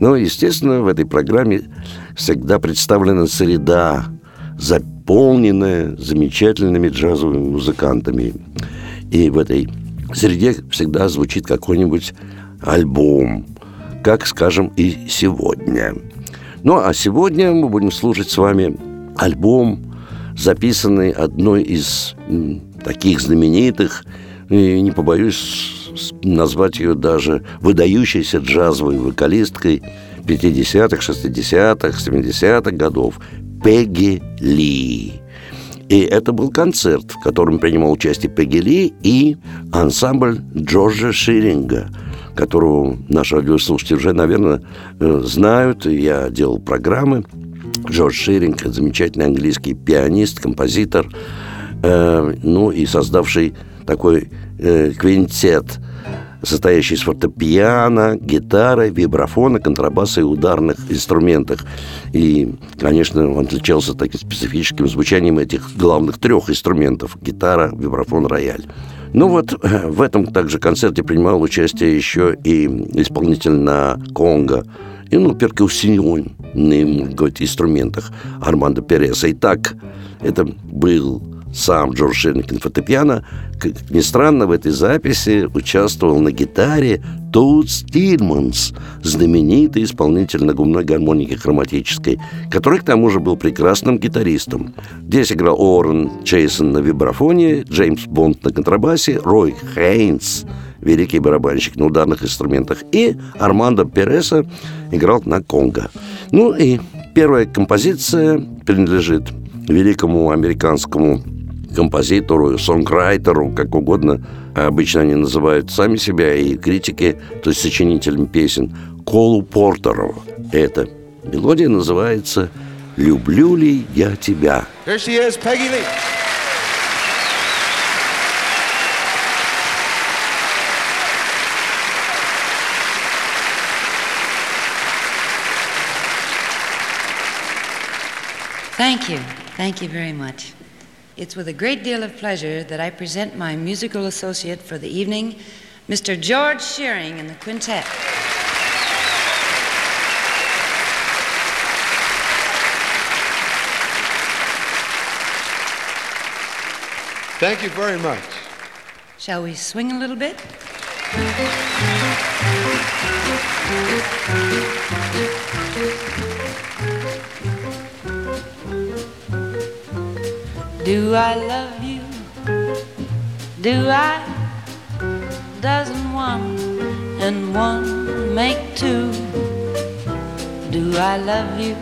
Но, естественно, в этой программе всегда представлена среда, заполненная замечательными джазовыми музыкантами. И в этой среде всегда звучит какой-нибудь альбом, как, скажем, и сегодня. Ну, а сегодня мы будем слушать с вами альбом, записанный одной из таких знаменитых, и не побоюсь назвать ее даже выдающейся джазовой вокалисткой 50-х, 60-х, 70-х годов Пегги Ли. И это был концерт, в котором принимал участие Пегги Ли и ансамбль Джорджа Ширинга, которого наши радиослушатели уже, наверное, э, знают. Я делал программы. Джордж Ширинг – замечательный английский пианист, композитор, э, ну и создавший такой э, квинтет, состоящий из фортепиано, гитары, вибрафона, контрабаса и ударных инструментах. И, конечно, он отличался таким специфическим звучанием этих главных трех инструментов – гитара, вибрафон, рояль. Ну вот в этом также концерте принимал участие еще и исполнитель на конго, и, ну, перкуссионных, говорить, инструментах Армандо Переса. Итак, это был сам Джордж Шерник фортепиано, как ни странно, в этой записи участвовал на гитаре Тут Стильманс, знаменитый исполнитель на губной гармоники хроматической, который к тому же был прекрасным гитаристом. Здесь играл Орен Чейсон на вибрафоне, Джеймс Бонд на контрабасе, Рой Хейнс великий барабанщик на ударных инструментах, и Армандо Переса играл на конго. Ну и первая композиция принадлежит великому американскому композитору, сонграйтеру, как угодно, обычно они называют сами себя и критики, то есть сочинителям песен, Колу Портеру. Эта мелодия называется «Люблю ли я тебя?» Here she is, Peggy Lee. Thank you. Thank you very much. It's with a great deal of pleasure that I present my musical associate for the evening, Mr. George Shearing and the quintet. Thank you very much. Shall we swing a little bit? Do I love you? Do I? Doesn't one and one make two? Do I love you?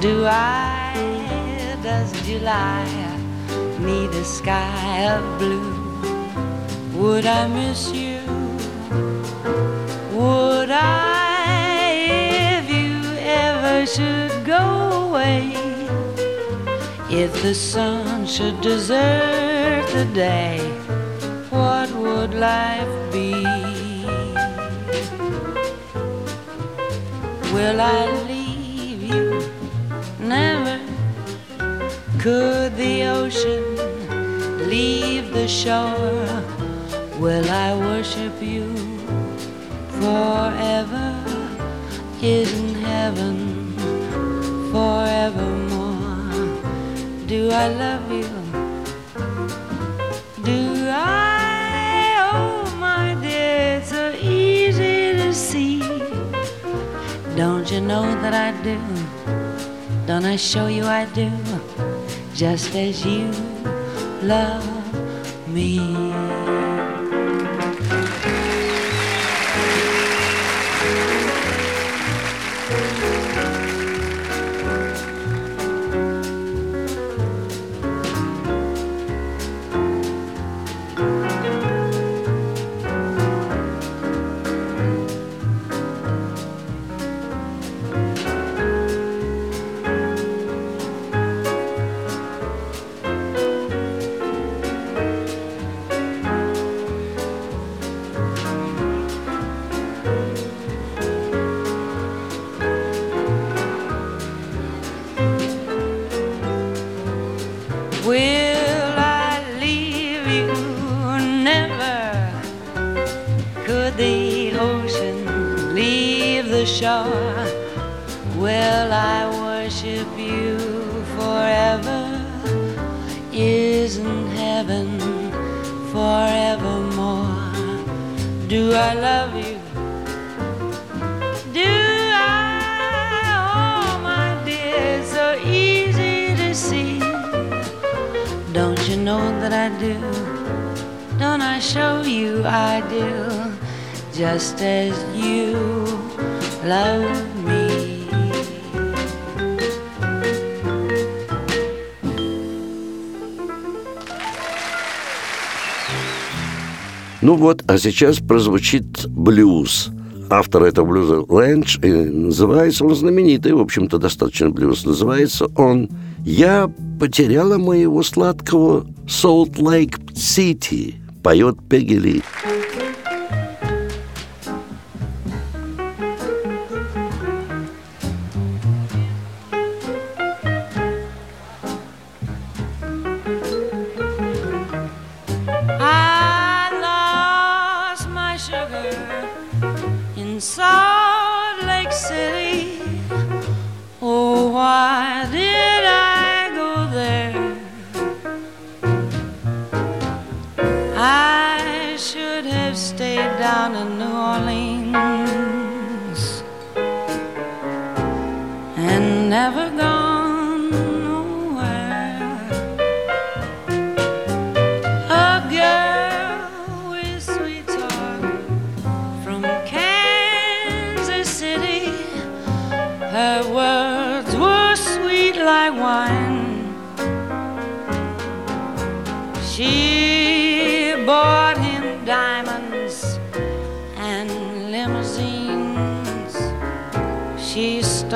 Do I? Does July need a sky of blue? Would I miss you? If the sun should desert the day, what would life be? Will I leave you? Never. Could the ocean leave the shore? Will I worship you forever? Is in heaven forevermore. Do I love you? Do I? Oh, my dear, it's so easy to see. Don't you know that I do? Don't I show you I do? Just as you love me. А сейчас прозвучит блюз. Автор этого блюза Лэндж, и называется он знаменитый, в общем-то, достаточно блюз. Называется он «Я потеряла моего сладкого Солт-Лейк-Сити», поет Пегги Ли.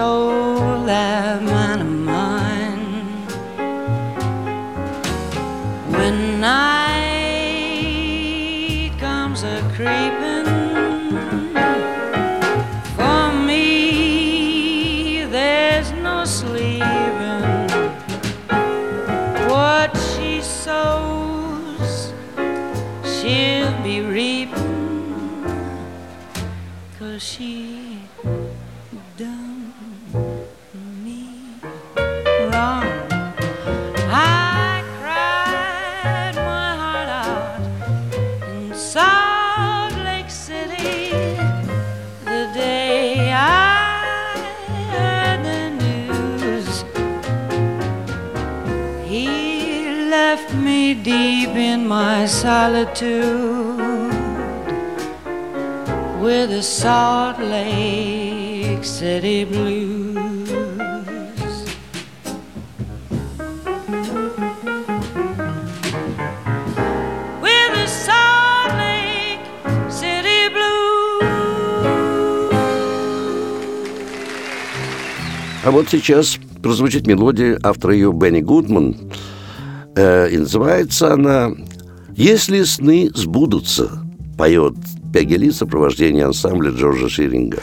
stole my solitude with the Salt Lake City blues. With the Salt Lake City blues. А вот сейчас прозвучит мелодия автора ее Бенни Гудман. Э, и называется она «Если сны сбудутся», поет Пягели в сопровождении ансамбля Джорджа Ширинга.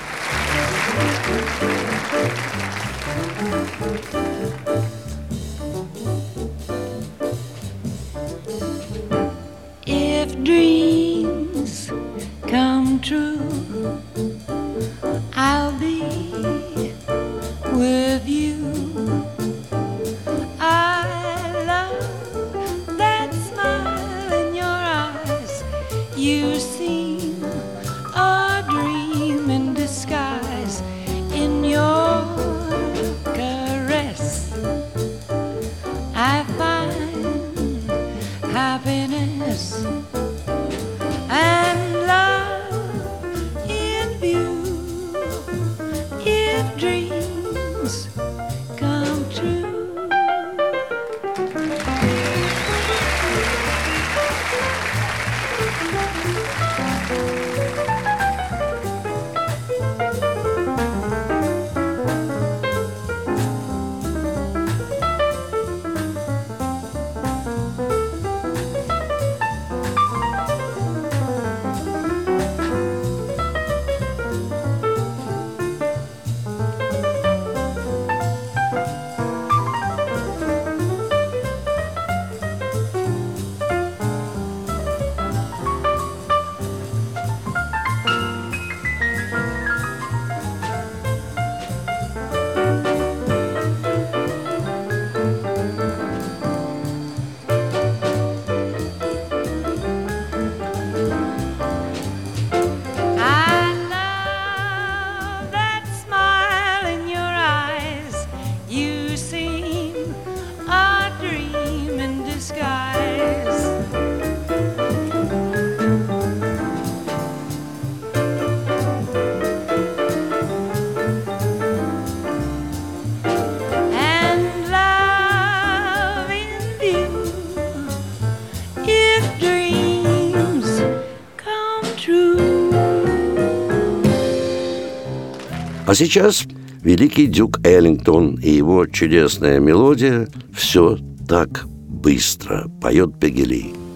А сейчас великий Дюк Эллингтон и его чудесная мелодия «Все так быстро» поет Пегели.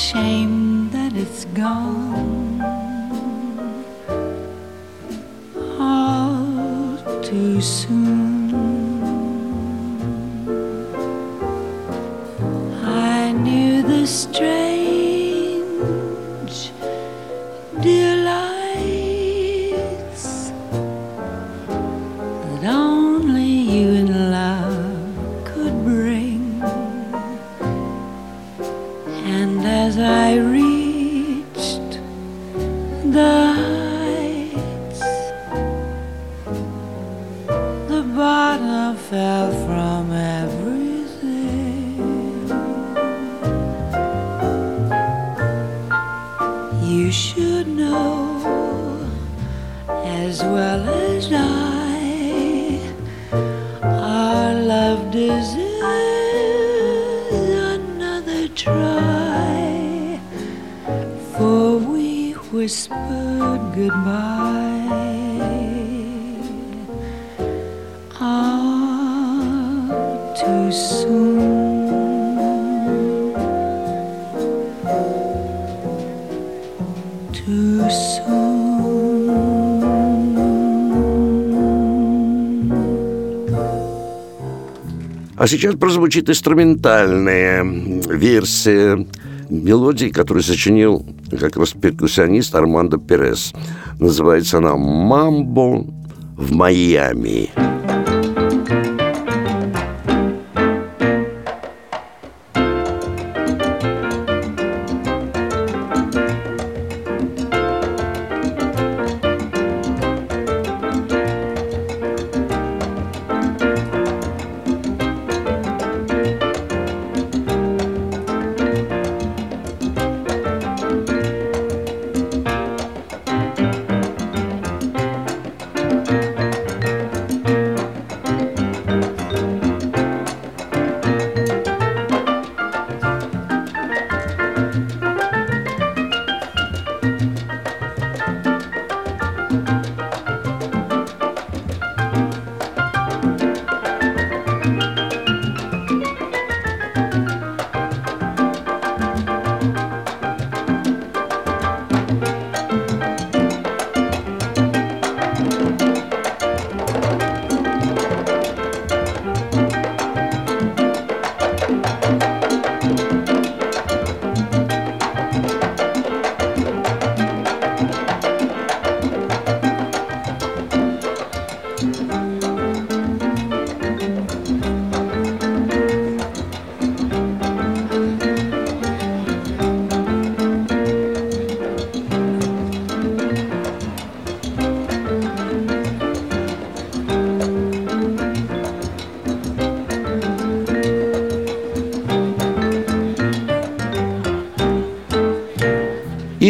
Shame that it's gone. All too soon. I knew the strange А сейчас прозвучит инструментальная версия мелодии, которую сочинил как раз перкуссионист Армандо Перес. Называется она «Мамбо в Майами».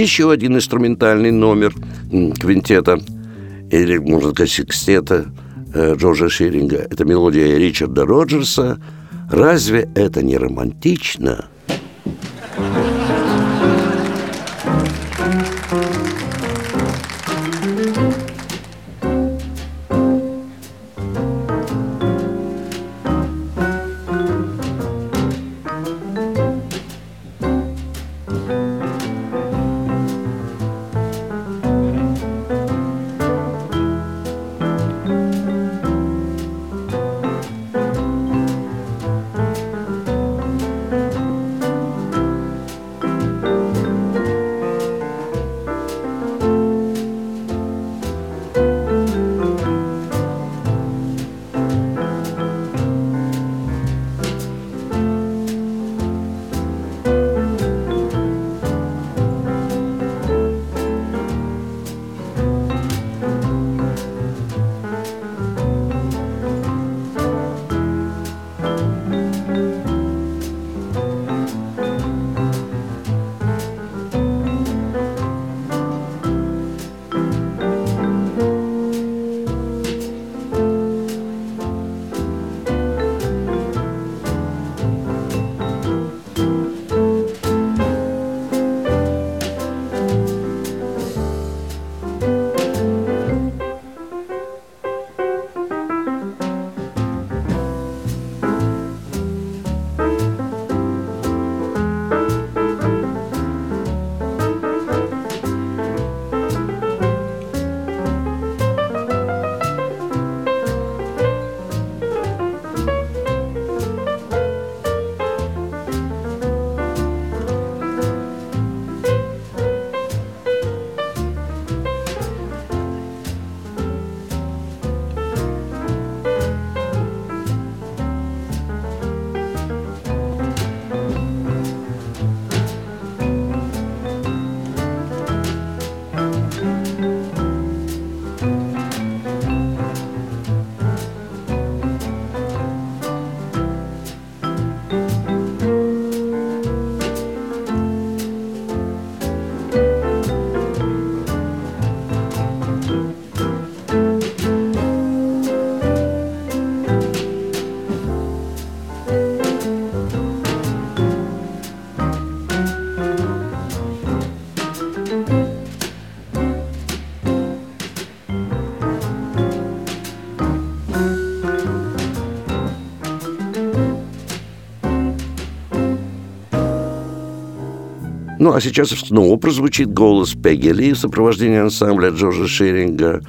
еще один инструментальный номер квинтета, или, можно сказать, секстета э, Джорджа Ширинга. Это мелодия Ричарда Роджерса. Разве это не романтично? thank you Ну, а сейчас снова прозвучит голос Пегги Ли в сопровождении ансамбля Джорджа Шеринга.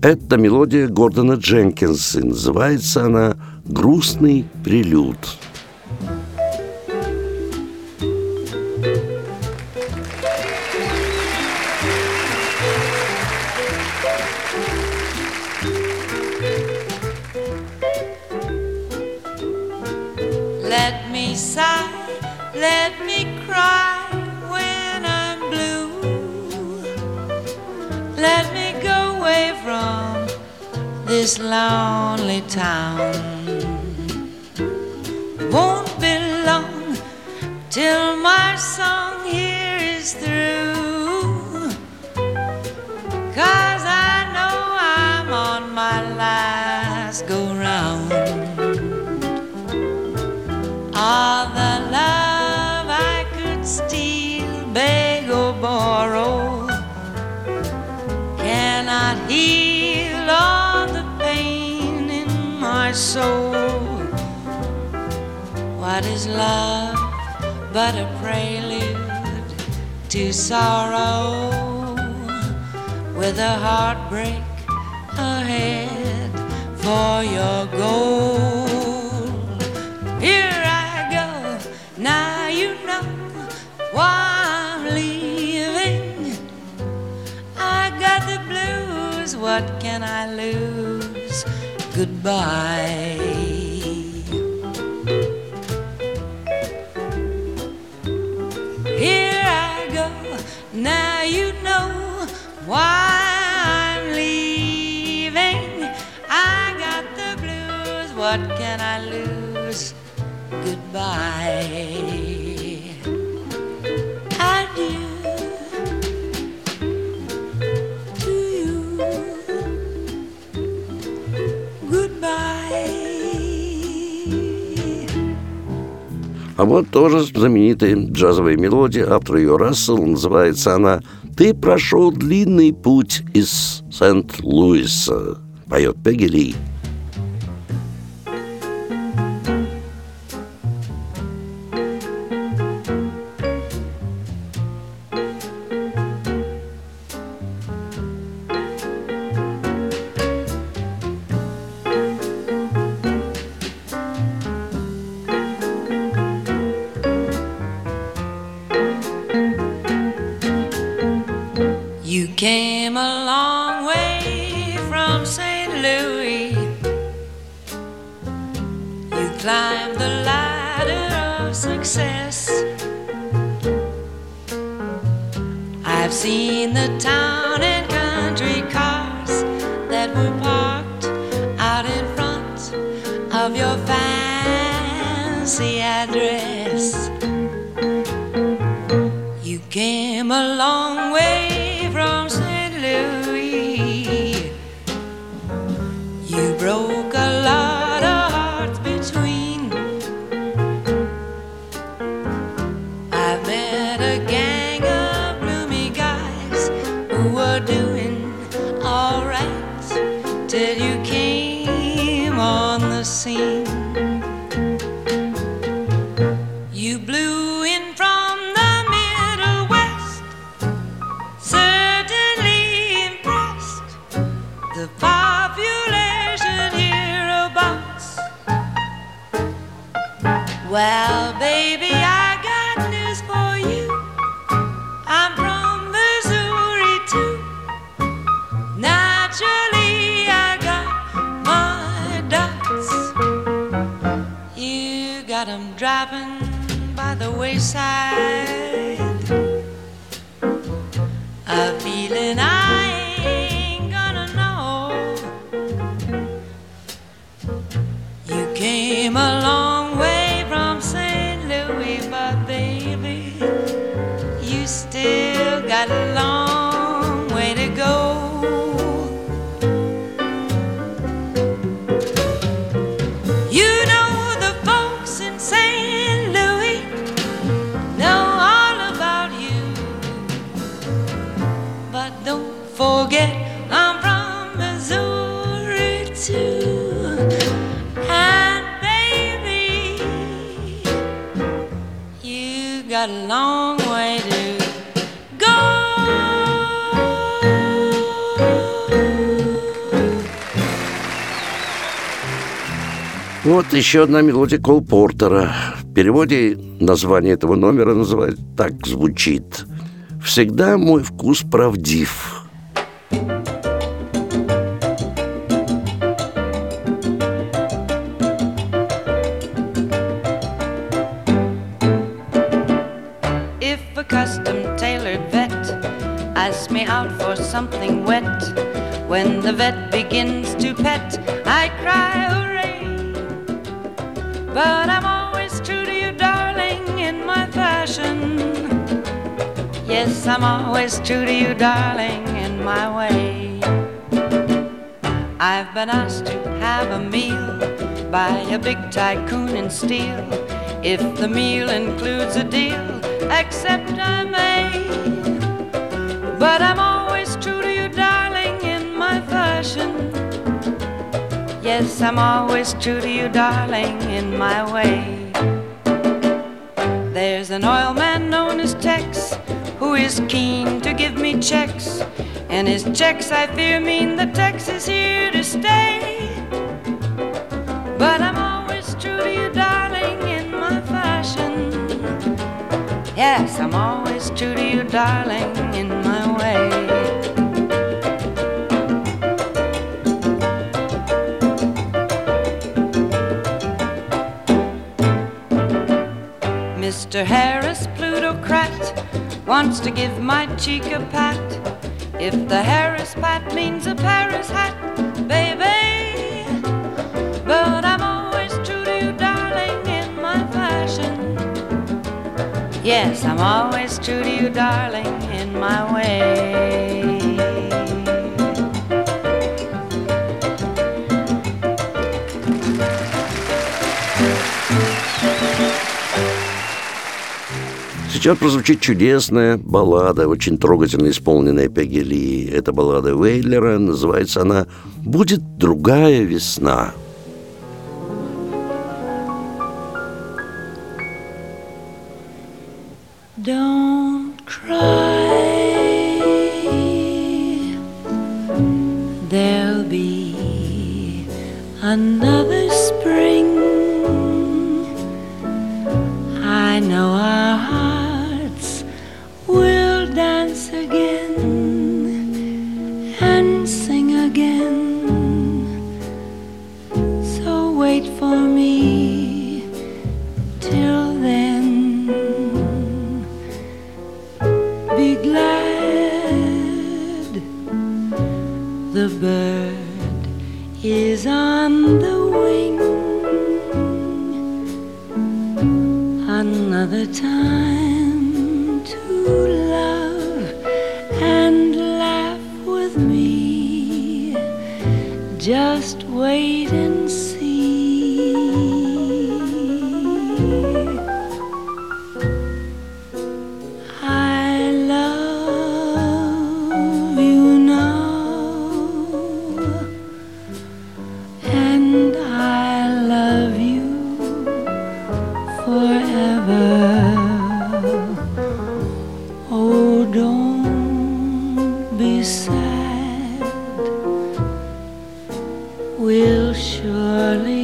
Это мелодия Гордона Дженкинса. Называется она «Грустный прилюд». This lonely town. Won't be long till my song soul. What is love but a prelude to sorrow with a heartbreak ahead for your goal? Here I go, now you know why I'm leaving. I got the blues, what can I lose? Goodbye. Here I go, now you know why I'm leaving. I got the blues, what can I lose? Goodbye. А вот тоже знаменитая джазовая мелодия, автор ее Рассел, называется она «Ты прошел длинный путь из Сент-Луиса», поет Пегги Ли. Вот еще одна мелодия Кол Портера. В переводе название этого номера называют так звучит. «Всегда мой вкус правдив». I'm always true to you, darling, in my way. I've been asked to have a meal by a big tycoon in steel. If the meal includes a deal, accept I may. But I'm always true to you, darling, in my fashion. Yes, I'm always true to you, darling, in my way. There's an oil man known as is keen to give me checks. And his checks, I fear, mean that Tex is here to stay. But I'm always true to you, darling, in my fashion. Yes, I'm always true to you, darling, in my way. Mr. Harris, wants to give my cheek a pat. If the Harris pat means a Paris hat, baby. But I'm always true to you, darling, in my fashion. Yes, I'm always true to you, darling, in my way. Сейчас прозвучит чудесная баллада, очень трогательно исполненная Пегги Ли. Это баллада Вейлера, называется она «Будет другая весна». Don't cry. There'll be another Oh, don't be sad. We'll surely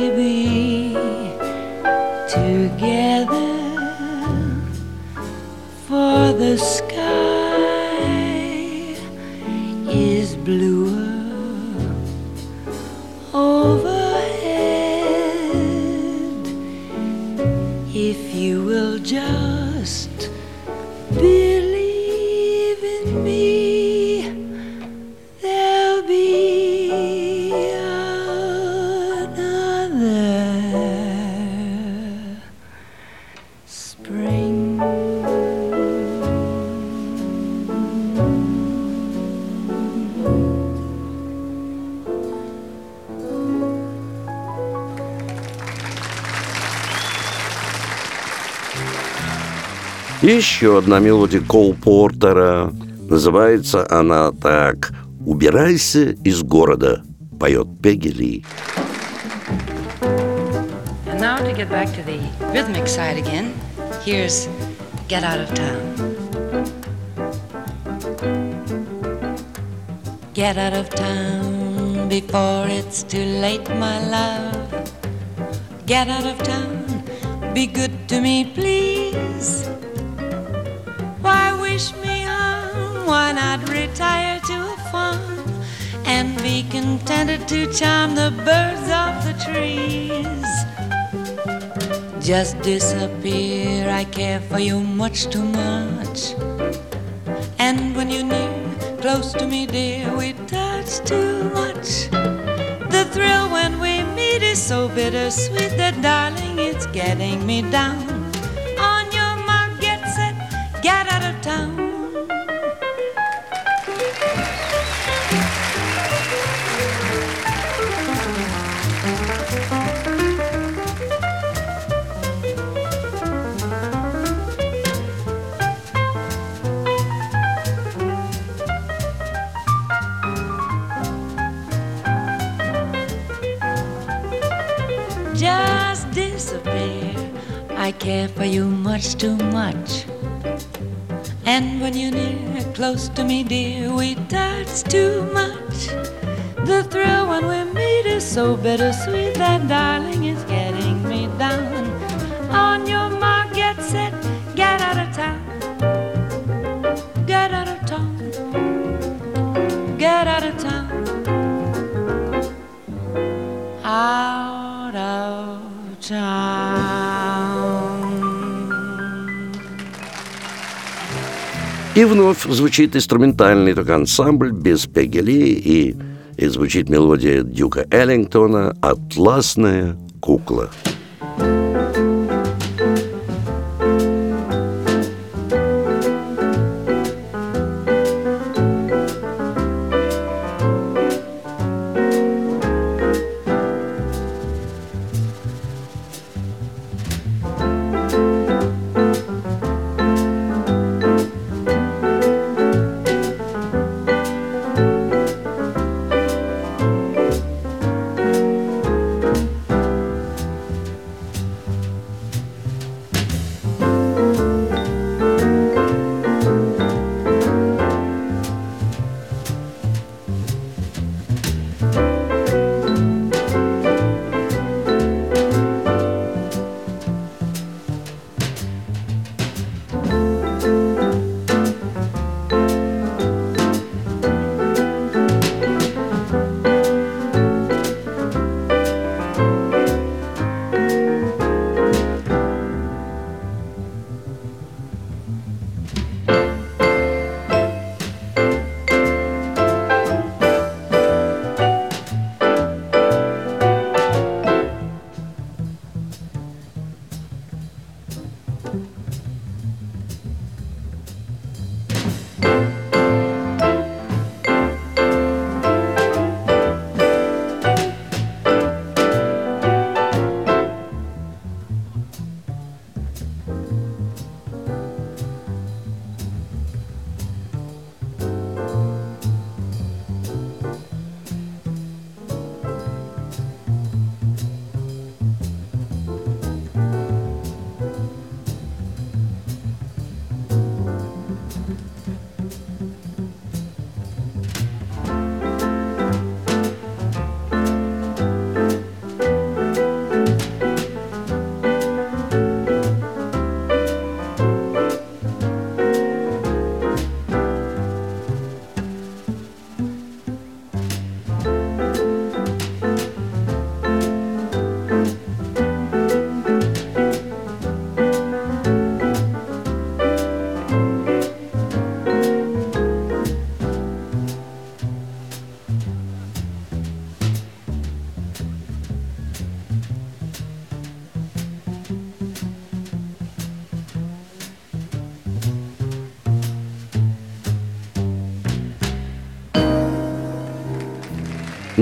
Еще одна мелодия Кол Портера. Называется она так «Убирайся из города», поет Пегги Ли. And now to get back to the rhythmic side again, here's Get Out of Town. Get out of town before it's too late, my love. get out of town. Be good to me, please. Retire to a farm and be contented to charm the birds of the trees? Just disappear, I care for you much too much. And when you're near, close to me, dear, we touch too much. The thrill when we meet is so bittersweet that, darling, it's getting me down. And when you're near, close to me, dear, we touch too much. The thrill when we meet is so bittersweet that, darling, it's getting me down. On your mark, get set, И вновь звучит инструментальный только ансамбль без Пегги Ли, и, и звучит мелодия Дюка Эллингтона «Атласная кукла».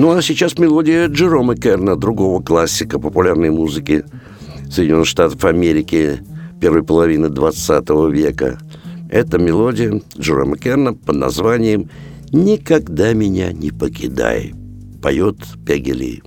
Ну а сейчас мелодия Джерома Керна, другого классика популярной музыки Соединенных Штатов Америки первой половины 20 века. Это мелодия Джерома Керна под названием «Никогда меня не покидай», поет Пегги Ли.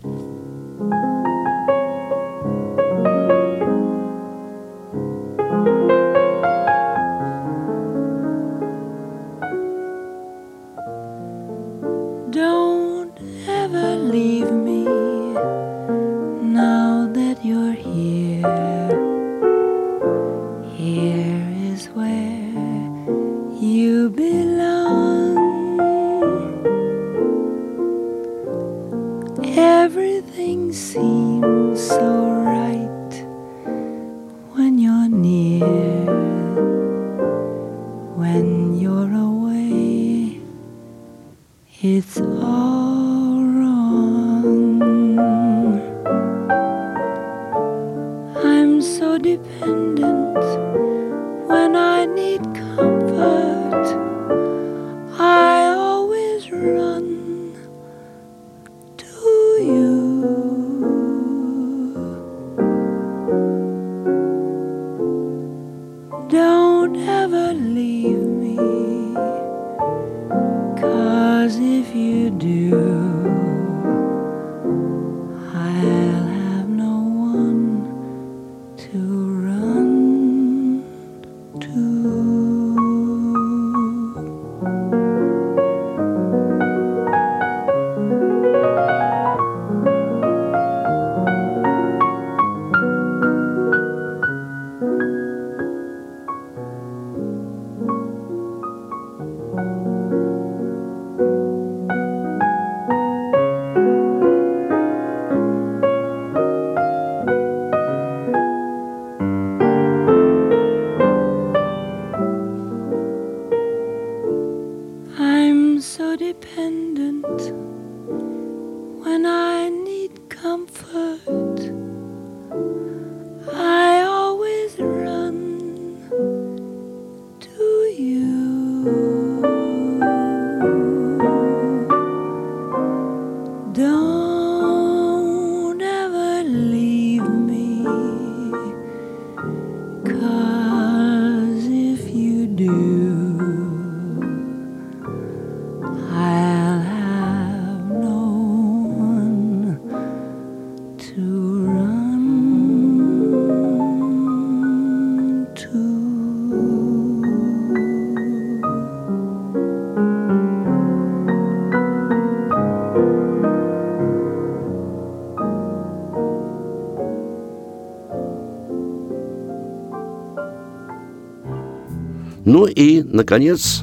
Ну и, наконец,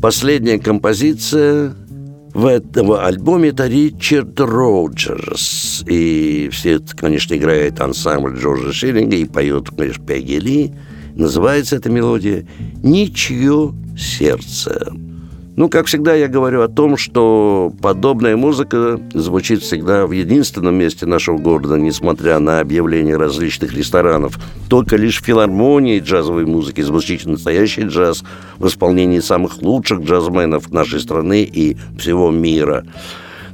последняя композиция в этом альбоме это Ричард Роджерс. И все это, конечно, играет ансамбль Джорджа Шиллинга и поет, конечно, Пегги Ли. Называется эта мелодия «Ничье сердце». Ну, как всегда, я говорю о том, что подобная музыка звучит всегда в единственном месте нашего города, несмотря на объявления различных ресторанов. Только лишь в филармонии джазовой музыки звучит настоящий джаз в исполнении самых лучших джазменов нашей страны и всего мира.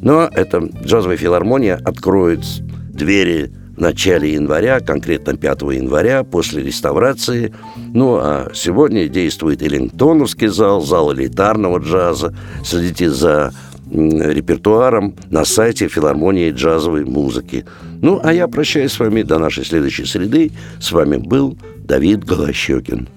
Но эта джазовая филармония откроет двери в начале января, конкретно 5 января, после реставрации. Ну, а сегодня действует Эллингтоновский зал, зал элитарного джаза. Следите за репертуаром на сайте филармонии джазовой музыки. Ну, а я прощаюсь с вами до нашей следующей среды. С вами был Давид Голощекин.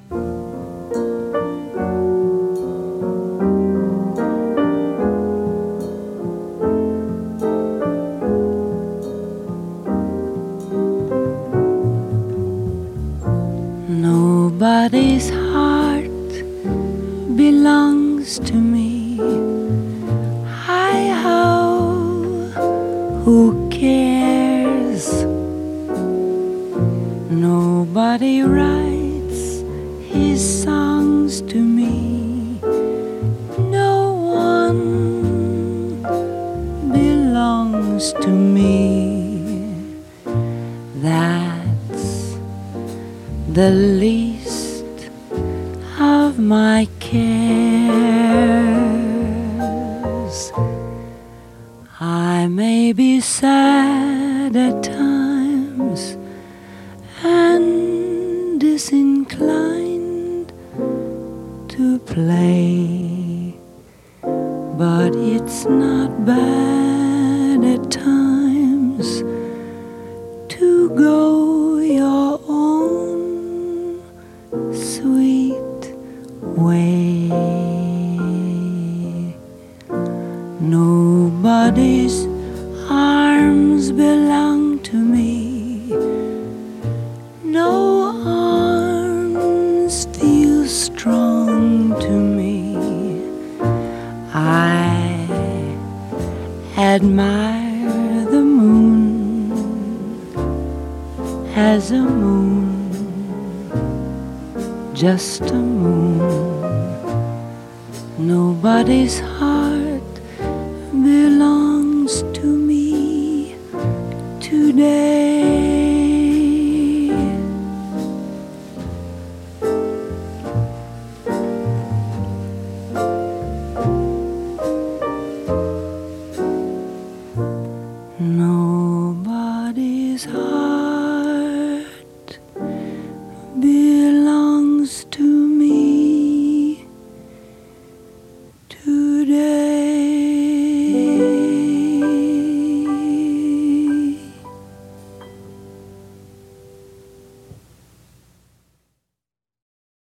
way. Nobody's arms belong to me. No arms feel strong to me. I admire the moon as a moon, just a